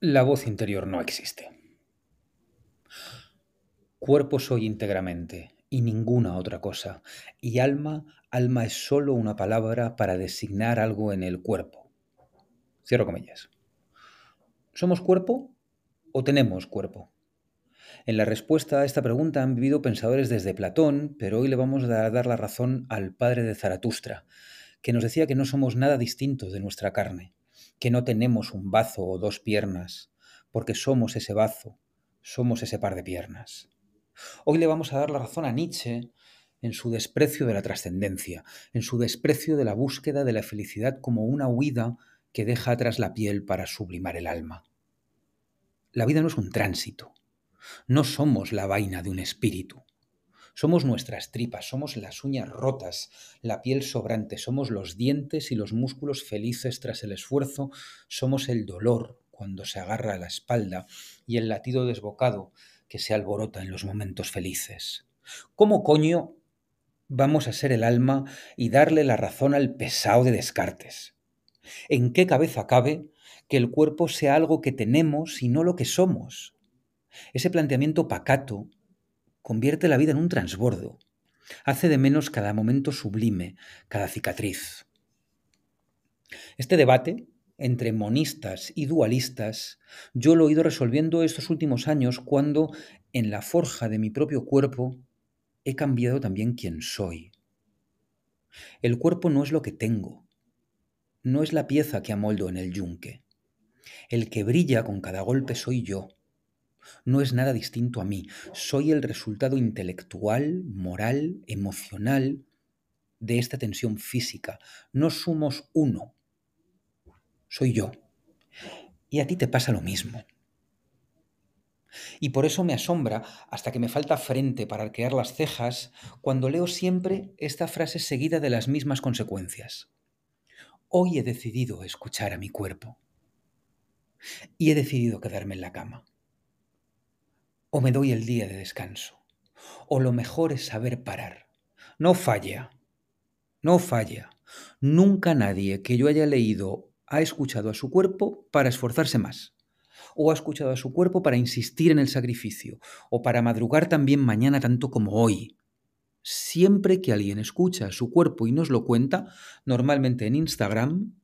La voz interior no existe. Cuerpo soy íntegramente y ninguna otra cosa. Y alma, alma es solo una palabra para designar algo en el cuerpo. Cierro comillas. ¿Somos cuerpo o tenemos cuerpo? En la respuesta a esta pregunta han vivido pensadores desde Platón, pero hoy le vamos a dar la razón al padre de Zaratustra, que nos decía que no somos nada distintos de nuestra carne, que no tenemos un bazo o dos piernas, porque somos ese bazo, somos ese par de piernas. Hoy le vamos a dar la razón a Nietzsche en su desprecio de la trascendencia, en su desprecio de la búsqueda de la felicidad como una huida que deja atrás la piel para sublimar el alma. La vida no es un tránsito, no somos la vaina de un espíritu. Somos nuestras tripas, somos las uñas rotas, la piel sobrante, somos los dientes y los músculos felices tras el esfuerzo, somos el dolor cuando se agarra a la espalda y el latido desbocado que se alborota en los momentos felices. ¿Cómo coño vamos a ser el alma y darle la razón al pesado de Descartes? ¿En qué cabeza cabe que el cuerpo sea algo que tenemos y no lo que somos? Ese planteamiento pacato convierte la vida en un transbordo, hace de menos cada momento sublime, cada cicatriz. Este debate entre monistas y dualistas, yo lo he ido resolviendo estos últimos años cuando en la forja de mi propio cuerpo he cambiado también quién soy. El cuerpo no es lo que tengo, no es la pieza que amoldo en el yunque. El que brilla con cada golpe soy yo no es nada distinto a mí. Soy el resultado intelectual, moral, emocional de esta tensión física. No somos uno. Soy yo. Y a ti te pasa lo mismo. Y por eso me asombra, hasta que me falta frente para arquear las cejas, cuando leo siempre esta frase seguida de las mismas consecuencias. Hoy he decidido escuchar a mi cuerpo. Y he decidido quedarme en la cama o me doy el día de descanso. O lo mejor es saber parar. No falla. No falla. Nunca nadie que yo haya leído ha escuchado a su cuerpo para esforzarse más. O ha escuchado a su cuerpo para insistir en el sacrificio. O para madrugar también mañana tanto como hoy. Siempre que alguien escucha a su cuerpo y nos lo cuenta, normalmente en Instagram,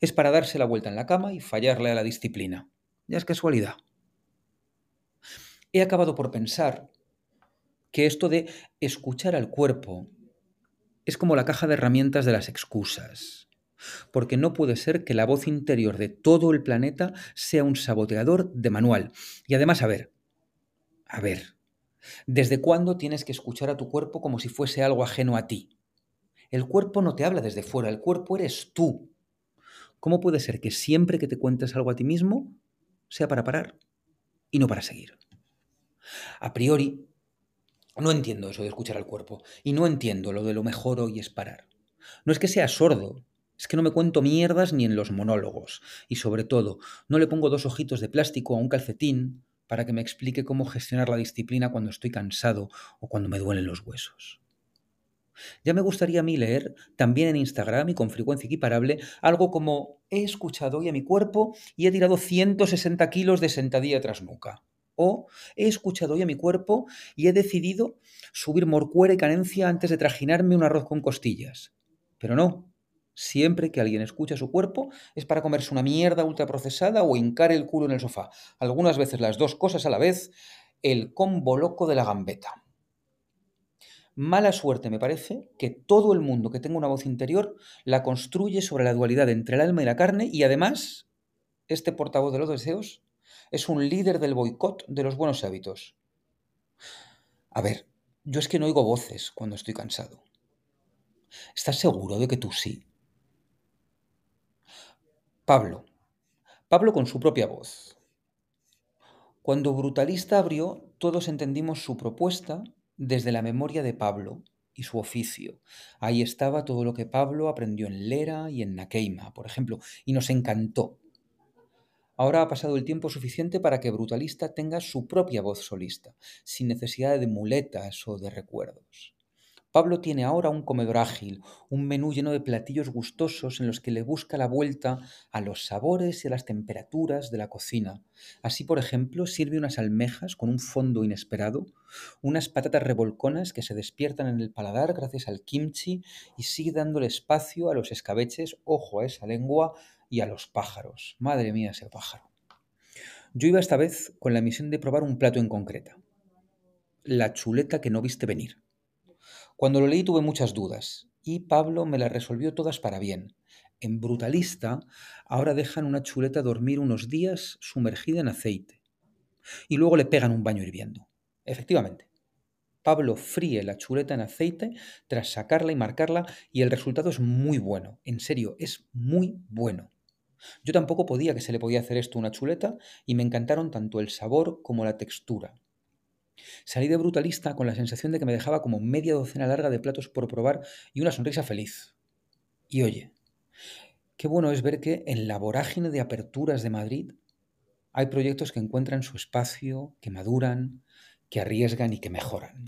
es para darse la vuelta en la cama y fallarle a la disciplina. Ya es casualidad he acabado por pensar que esto de escuchar al cuerpo es como la caja de herramientas de las excusas. Porque no puede ser que la voz interior de todo el planeta sea un saboteador de manual. Y además, a ver, a ver, ¿desde cuándo tienes que escuchar a tu cuerpo como si fuese algo ajeno a ti? El cuerpo no te habla desde fuera, el cuerpo eres tú. ¿Cómo puede ser que siempre que te cuentes algo a ti mismo sea para parar y no para seguir? A priori, no entiendo eso de escuchar al cuerpo y no entiendo lo de lo mejor hoy es parar. No es que sea sordo, es que no me cuento mierdas ni en los monólogos y sobre todo, no le pongo dos ojitos de plástico a un calcetín para que me explique cómo gestionar la disciplina cuando estoy cansado o cuando me duelen los huesos. Ya me gustaría a mí leer, también en Instagram y con frecuencia equiparable, algo como he escuchado hoy a mi cuerpo y he tirado 160 kilos de sentadilla tras nuca. O he escuchado hoy a mi cuerpo y he decidido subir morcuera y carencia antes de trajinarme un arroz con costillas. Pero no. Siempre que alguien escucha a su cuerpo es para comerse una mierda ultraprocesada o hincar el culo en el sofá. Algunas veces las dos cosas a la vez. El combo loco de la gambeta. Mala suerte me parece que todo el mundo que tenga una voz interior la construye sobre la dualidad entre el alma y la carne y además este portavoz de los deseos es un líder del boicot de los buenos hábitos. A ver, yo es que no oigo voces cuando estoy cansado. ¿Estás seguro de que tú sí? Pablo. Pablo con su propia voz. Cuando Brutalista abrió, todos entendimos su propuesta desde la memoria de Pablo y su oficio. Ahí estaba todo lo que Pablo aprendió en Lera y en Nakeima, por ejemplo, y nos encantó. Ahora ha pasado el tiempo suficiente para que Brutalista tenga su propia voz solista, sin necesidad de muletas o de recuerdos. Pablo tiene ahora un comedor ágil, un menú lleno de platillos gustosos en los que le busca la vuelta a los sabores y a las temperaturas de la cocina. Así, por ejemplo, sirve unas almejas con un fondo inesperado, unas patatas revolconas que se despiertan en el paladar gracias al kimchi y sigue dándole espacio a los escabeches, ojo a esa lengua, y a los pájaros. Madre mía, ese pájaro. Yo iba esta vez con la misión de probar un plato en concreta. La chuleta que no viste venir. Cuando lo leí tuve muchas dudas y Pablo me las resolvió todas para bien. En Brutalista ahora dejan una chuleta dormir unos días sumergida en aceite y luego le pegan un baño hirviendo. Efectivamente, Pablo fríe la chuleta en aceite tras sacarla y marcarla y el resultado es muy bueno. En serio, es muy bueno. Yo tampoco podía que se le podía hacer esto a una chuleta y me encantaron tanto el sabor como la textura. Salí de brutalista con la sensación de que me dejaba como media docena larga de platos por probar y una sonrisa feliz. Y oye, qué bueno es ver que en la vorágine de aperturas de Madrid hay proyectos que encuentran su espacio, que maduran, que arriesgan y que mejoran.